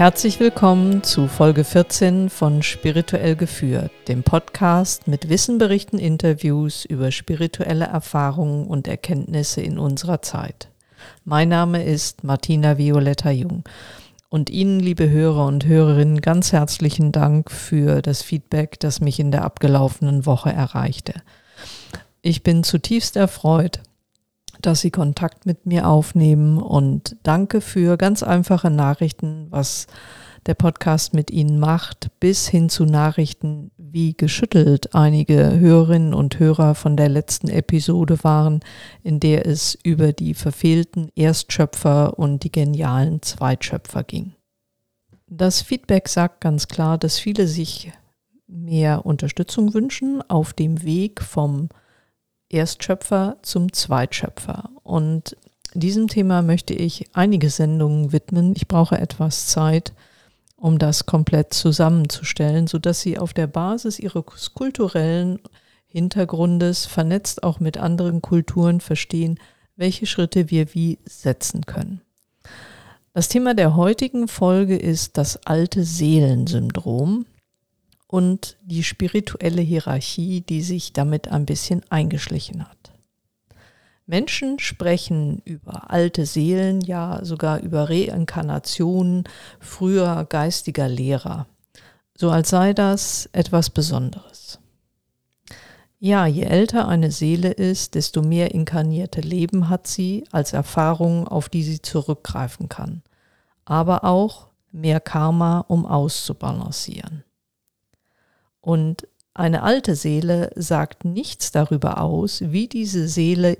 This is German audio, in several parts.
Herzlich willkommen zu Folge 14 von Spirituell geführt, dem Podcast mit Wissenberichten, Interviews über spirituelle Erfahrungen und Erkenntnisse in unserer Zeit. Mein Name ist Martina Violetta Jung und Ihnen, liebe Hörer und Hörerinnen, ganz herzlichen Dank für das Feedback, das mich in der abgelaufenen Woche erreichte. Ich bin zutiefst erfreut, dass Sie Kontakt mit mir aufnehmen und danke für ganz einfache Nachrichten, was der Podcast mit Ihnen macht, bis hin zu Nachrichten, wie geschüttelt einige Hörerinnen und Hörer von der letzten Episode waren, in der es über die verfehlten Erstschöpfer und die genialen Zweitschöpfer ging. Das Feedback sagt ganz klar, dass viele sich mehr Unterstützung wünschen auf dem Weg vom Erstschöpfer zum Zweitschöpfer. Und diesem Thema möchte ich einige Sendungen widmen. Ich brauche etwas Zeit, um das komplett zusammenzustellen, sodass Sie auf der Basis Ihres kulturellen Hintergrundes, vernetzt auch mit anderen Kulturen, verstehen, welche Schritte wir wie setzen können. Das Thema der heutigen Folge ist das alte Seelensyndrom und die spirituelle Hierarchie, die sich damit ein bisschen eingeschlichen hat. Menschen sprechen über alte Seelen, ja sogar über Reinkarnationen früher geistiger Lehrer, so als sei das etwas Besonderes. Ja, je älter eine Seele ist, desto mehr inkarnierte Leben hat sie als Erfahrung, auf die sie zurückgreifen kann, aber auch mehr Karma, um auszubalancieren. Und eine alte Seele sagt nichts darüber aus, wie diese Seele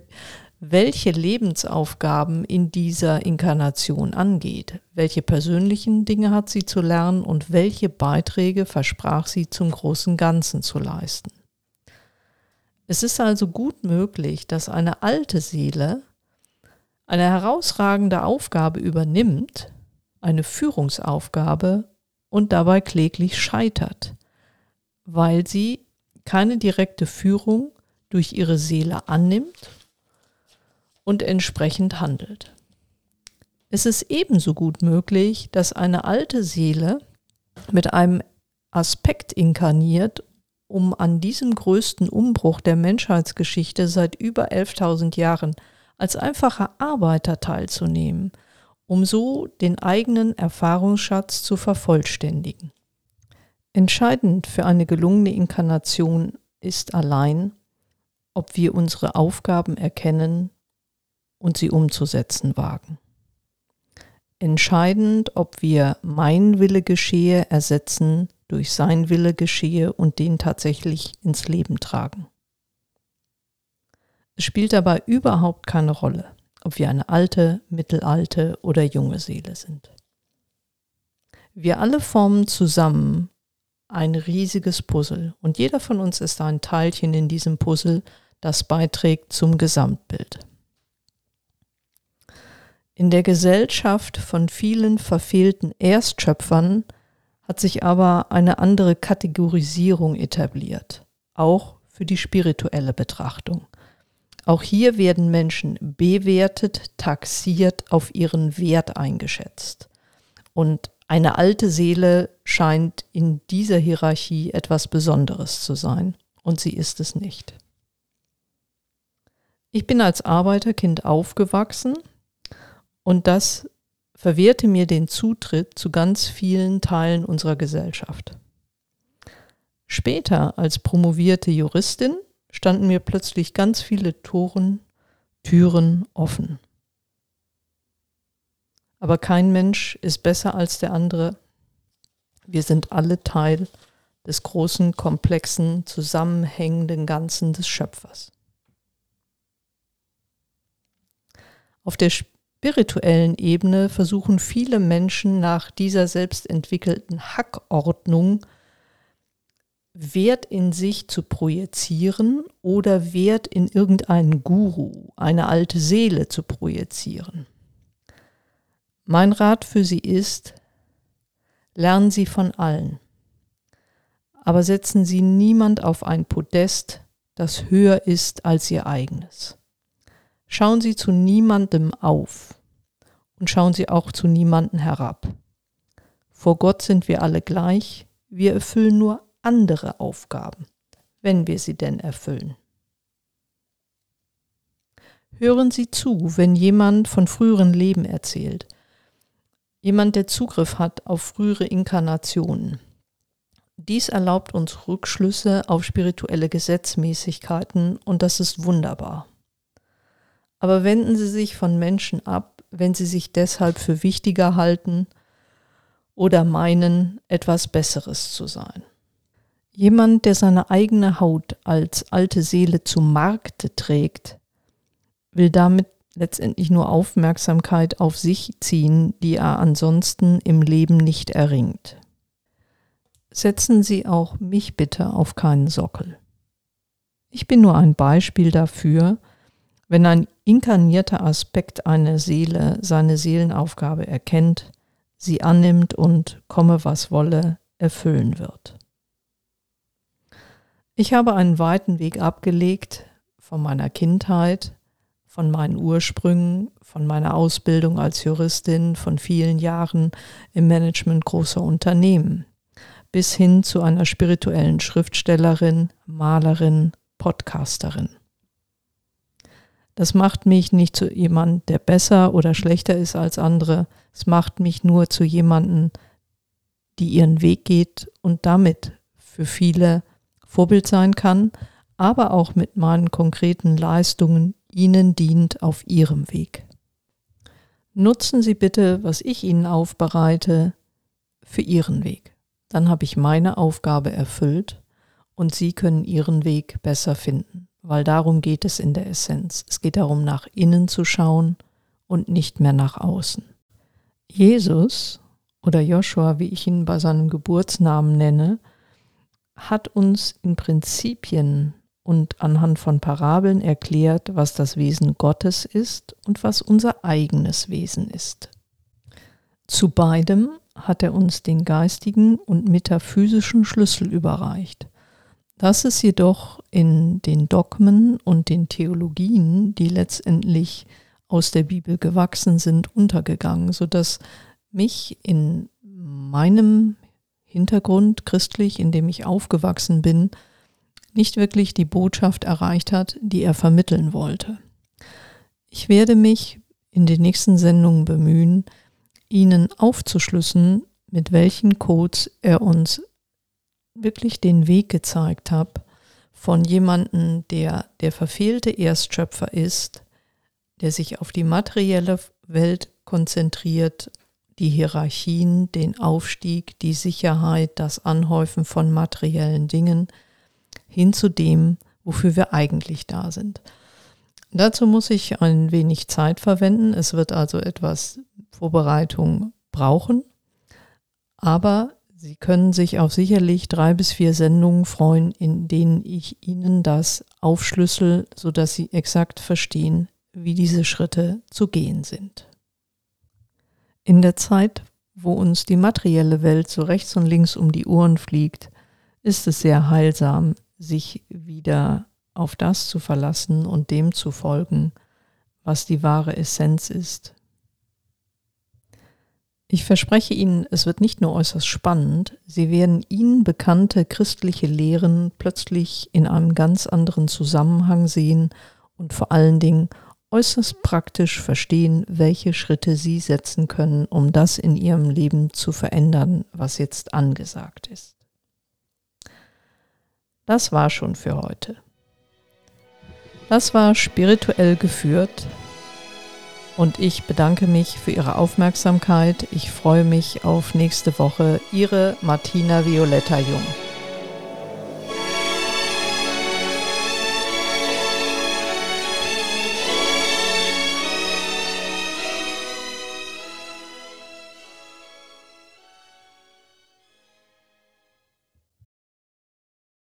welche Lebensaufgaben in dieser Inkarnation angeht, welche persönlichen Dinge hat sie zu lernen und welche Beiträge versprach sie zum großen Ganzen zu leisten. Es ist also gut möglich, dass eine alte Seele eine herausragende Aufgabe übernimmt, eine Führungsaufgabe und dabei kläglich scheitert weil sie keine direkte Führung durch ihre Seele annimmt und entsprechend handelt. Es ist ebenso gut möglich, dass eine alte Seele mit einem Aspekt inkarniert, um an diesem größten Umbruch der Menschheitsgeschichte seit über 11.000 Jahren als einfacher Arbeiter teilzunehmen, um so den eigenen Erfahrungsschatz zu vervollständigen. Entscheidend für eine gelungene Inkarnation ist allein, ob wir unsere Aufgaben erkennen und sie umzusetzen wagen. Entscheidend, ob wir mein Wille geschehe ersetzen durch sein Wille geschehe und den tatsächlich ins Leben tragen. Es spielt dabei überhaupt keine Rolle, ob wir eine alte, mittelalte oder junge Seele sind. Wir alle formen zusammen ein riesiges Puzzle und jeder von uns ist ein Teilchen in diesem Puzzle, das beiträgt zum Gesamtbild. In der Gesellschaft von vielen verfehlten Erstschöpfern hat sich aber eine andere Kategorisierung etabliert, auch für die spirituelle Betrachtung. Auch hier werden Menschen bewertet, taxiert, auf ihren Wert eingeschätzt. Und eine alte Seele scheint in dieser Hierarchie etwas Besonderes zu sein, und sie ist es nicht. Ich bin als Arbeiterkind aufgewachsen und das verwehrte mir den Zutritt zu ganz vielen Teilen unserer Gesellschaft. Später als promovierte Juristin standen mir plötzlich ganz viele Toren, Türen offen. Aber kein Mensch ist besser als der andere. Wir sind alle Teil des großen, komplexen, zusammenhängenden Ganzen des Schöpfers. Auf der spirituellen Ebene versuchen viele Menschen nach dieser selbstentwickelten Hackordnung Wert in sich zu projizieren oder Wert in irgendeinen Guru, eine alte Seele zu projizieren. Mein Rat für Sie ist, lernen Sie von allen, aber setzen Sie niemand auf ein Podest, das höher ist als Ihr eigenes. Schauen Sie zu niemandem auf und schauen Sie auch zu niemandem herab. Vor Gott sind wir alle gleich, wir erfüllen nur andere Aufgaben, wenn wir sie denn erfüllen. Hören Sie zu, wenn jemand von früheren Leben erzählt. Jemand, der Zugriff hat auf frühere Inkarnationen. Dies erlaubt uns Rückschlüsse auf spirituelle Gesetzmäßigkeiten und das ist wunderbar. Aber wenden Sie sich von Menschen ab, wenn Sie sich deshalb für wichtiger halten oder meinen, etwas Besseres zu sein. Jemand, der seine eigene Haut als alte Seele zum Markte trägt, will damit letztendlich nur Aufmerksamkeit auf sich ziehen, die er ansonsten im Leben nicht erringt. Setzen Sie auch mich bitte auf keinen Sockel. Ich bin nur ein Beispiel dafür, wenn ein inkarnierter Aspekt einer Seele seine Seelenaufgabe erkennt, sie annimmt und, komme was wolle, erfüllen wird. Ich habe einen weiten Weg abgelegt von meiner Kindheit von meinen Ursprüngen, von meiner Ausbildung als Juristin, von vielen Jahren im Management großer Unternehmen, bis hin zu einer spirituellen Schriftstellerin, Malerin, Podcasterin. Das macht mich nicht zu jemand, der besser oder schlechter ist als andere. Es macht mich nur zu jemanden, die ihren Weg geht und damit für viele Vorbild sein kann, aber auch mit meinen konkreten Leistungen Ihnen dient auf Ihrem Weg. Nutzen Sie bitte, was ich Ihnen aufbereite, für Ihren Weg. Dann habe ich meine Aufgabe erfüllt und Sie können Ihren Weg besser finden, weil darum geht es in der Essenz. Es geht darum, nach innen zu schauen und nicht mehr nach außen. Jesus oder Joshua, wie ich ihn bei seinem Geburtsnamen nenne, hat uns in Prinzipien und anhand von Parabeln erklärt, was das Wesen Gottes ist und was unser eigenes Wesen ist. Zu beidem hat er uns den geistigen und metaphysischen Schlüssel überreicht. Das ist jedoch in den Dogmen und den Theologien, die letztendlich aus der Bibel gewachsen sind, untergegangen, sodass mich in meinem Hintergrund christlich, in dem ich aufgewachsen bin, nicht wirklich die Botschaft erreicht hat, die er vermitteln wollte. Ich werde mich in den nächsten Sendungen bemühen, Ihnen aufzuschlüssen, mit welchen Codes er uns wirklich den Weg gezeigt hat, von jemandem, der der verfehlte Erstschöpfer ist, der sich auf die materielle Welt konzentriert, die Hierarchien, den Aufstieg, die Sicherheit, das Anhäufen von materiellen Dingen, hin zu dem, wofür wir eigentlich da sind. Dazu muss ich ein wenig Zeit verwenden. Es wird also etwas Vorbereitung brauchen. Aber Sie können sich auf sicherlich drei bis vier Sendungen freuen, in denen ich Ihnen das aufschlüssel, sodass Sie exakt verstehen, wie diese Schritte zu gehen sind. In der Zeit, wo uns die materielle Welt so rechts und links um die Ohren fliegt, ist es sehr heilsam, sich wieder auf das zu verlassen und dem zu folgen, was die wahre Essenz ist. Ich verspreche Ihnen, es wird nicht nur äußerst spannend, Sie werden Ihnen bekannte christliche Lehren plötzlich in einem ganz anderen Zusammenhang sehen und vor allen Dingen äußerst praktisch verstehen, welche Schritte Sie setzen können, um das in Ihrem Leben zu verändern, was jetzt angesagt ist. Das war schon für heute. Das war spirituell geführt und ich bedanke mich für Ihre Aufmerksamkeit. Ich freue mich auf nächste Woche. Ihre Martina Violetta Jung.